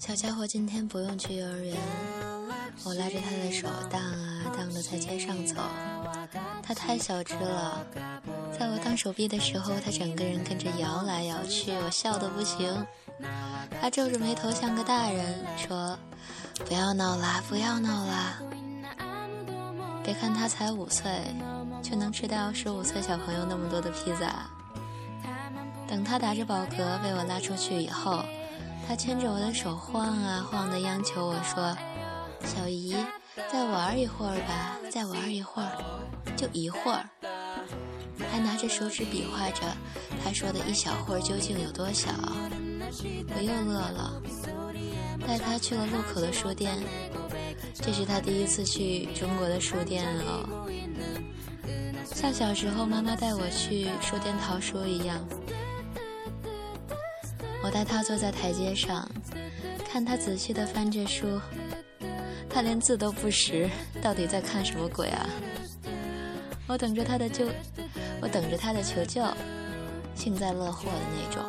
小家伙今天不用去幼儿园，我拉着他的手荡啊荡的在街上走。他太小只了，在我荡手臂的时候，他整个人跟着摇来摇去，我笑得不行。他皱着眉头像个大人，说：“不要闹啦，不要闹啦！别看他才五岁，却能吃掉十五岁小朋友那么多的披萨。”等他打着饱嗝被我拉出去以后。他牵着我的手晃啊晃的，央求我说：“小姨，再玩一会儿吧，再玩一会儿，就一会儿。”还拿着手指比划着，他说的一小会儿究竟有多小？我又乐了，带他去了路口的书店，这是他第一次去中国的书店哦，像小时候妈妈带我去书店淘书一样。我带他坐在台阶上，看他仔细地翻着书，他连字都不识，到底在看什么鬼啊？我等着他的救，我等着他的求救，幸灾乐祸的那种。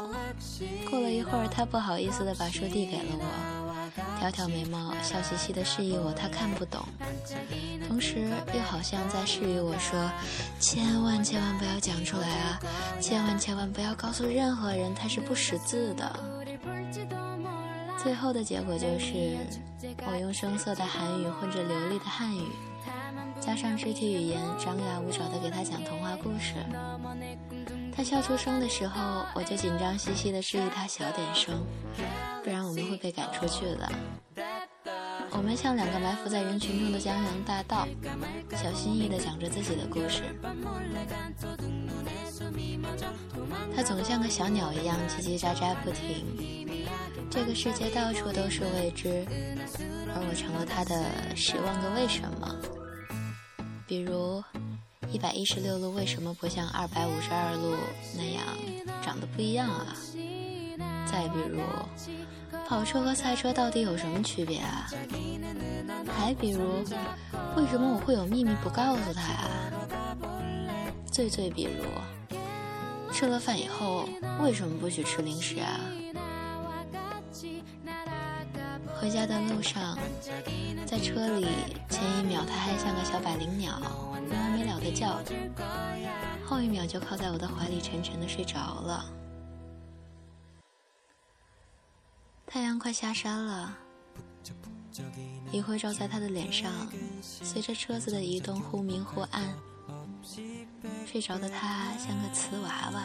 过了一会儿，他不好意思的把书递给了我，挑挑眉毛，笑嘻嘻地示意我他看不懂，同时又好像在示意我说：“千万千万不要讲出来啊，千万千万不要告诉任何人他是不识字的。”最后的结果就是，我用生涩的韩语混着流利的汉语。加上肢体语言，张牙舞爪地给他讲故事。他笑出声的时候，我就紧张兮兮地示意他小点声，不然我们会被赶出去的。我们像两个埋伏在人群中的江洋大盗，小心翼翼地讲着自己的故事。他总像个小鸟一样叽叽喳喳不停。这个世界到处都是未知，而我成了他的十万个为什么。比如，一百一十六路为什么不像二百五十二路那样长得不一样啊？再比如，跑车和赛车到底有什么区别啊？还比如，为什么我会有秘密不告诉他啊？最最比如，吃了饭以后为什么不许吃零食啊？回家的路上，在车里，前一秒他还像个小百灵鸟，没完没了的叫，后一秒就靠在我的怀里沉沉的睡着了。太阳快下山了，一会照在他的脸上，随着车子的移动忽明忽暗。睡着的他像个瓷娃娃，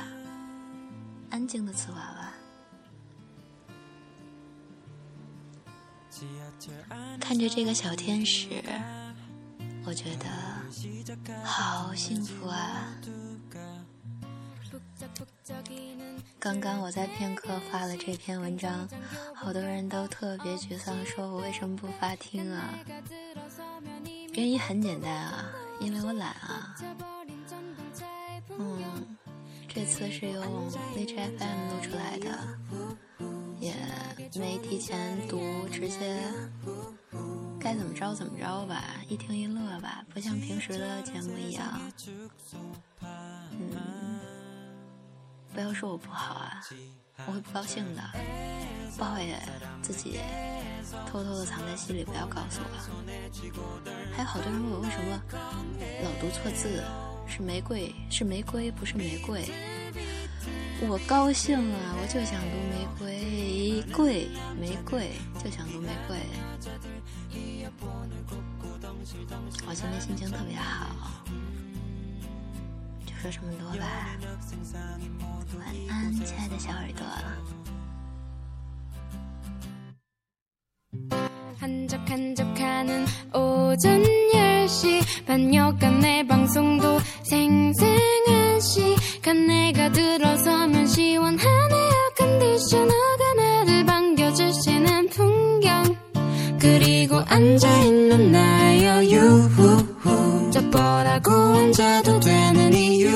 安静的瓷娃娃。看着这个小天使，我觉得好幸福啊！刚刚我在片刻发了这篇文章，好多人都特别沮丧，说我为什么不发听啊？原因很简单啊，因为我懒啊。嗯，这次是用荔枝 FM 录出来的。也没提前读，直接该怎么着怎么着吧，一听一乐吧，不像平时的节目一样。嗯，不要说我不好啊，我会不高兴的，不好也自己偷偷的藏在心里，不要告诉我。还有好多人问我为什么老读错字，是玫瑰，是玫瑰，不是玫瑰。我高兴啊，我就想读玫瑰，桂玫瑰，就想读玫瑰。我今天心情特别好，就说这么多吧。晚安，亲爱的小耳朵。 시간 내가 들어서면 시원한 에어컨디셔너가 나를 반겨주시는 풍경. 그리고 앉아있는 나의 유후. 저보라고 앉아도 되는 이유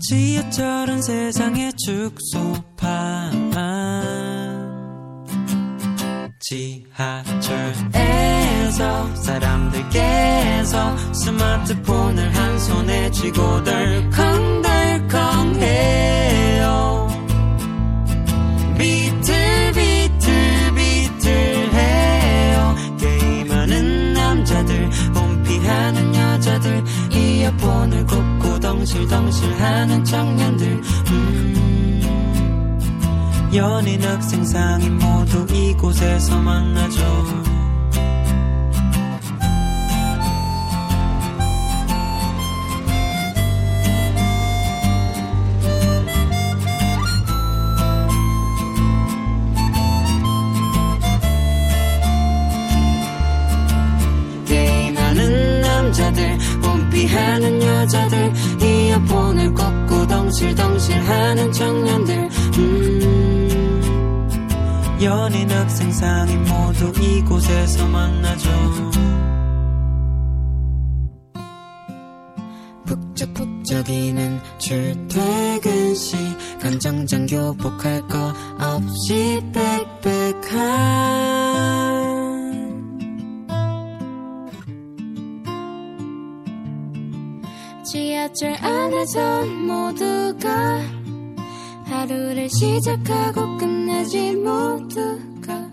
지하철은 세상의 축소판 지하철에서 사람들 께서 스마트폰을 한 손에 쥐고 덜컹덜컹해요. 비틀비틀비틀해요. 게임하는 남자들 홈피하는 여자들 이어폰을 꽂고 덩실덩실하는 청년들. 음. 연인 학생 상인 모두 이곳에서 만나죠. 피하는 여자들 이어폰을 꽂고 덩실덩실 하는 청년들 음 연인 학생 상인 모두 이곳에서 만나죠. 북적북적이는 출퇴근 시간 정장 교복할 거 없이 빽빽한. 지하철 안에서 모두가 하루를 시작하고 끝내지 모두가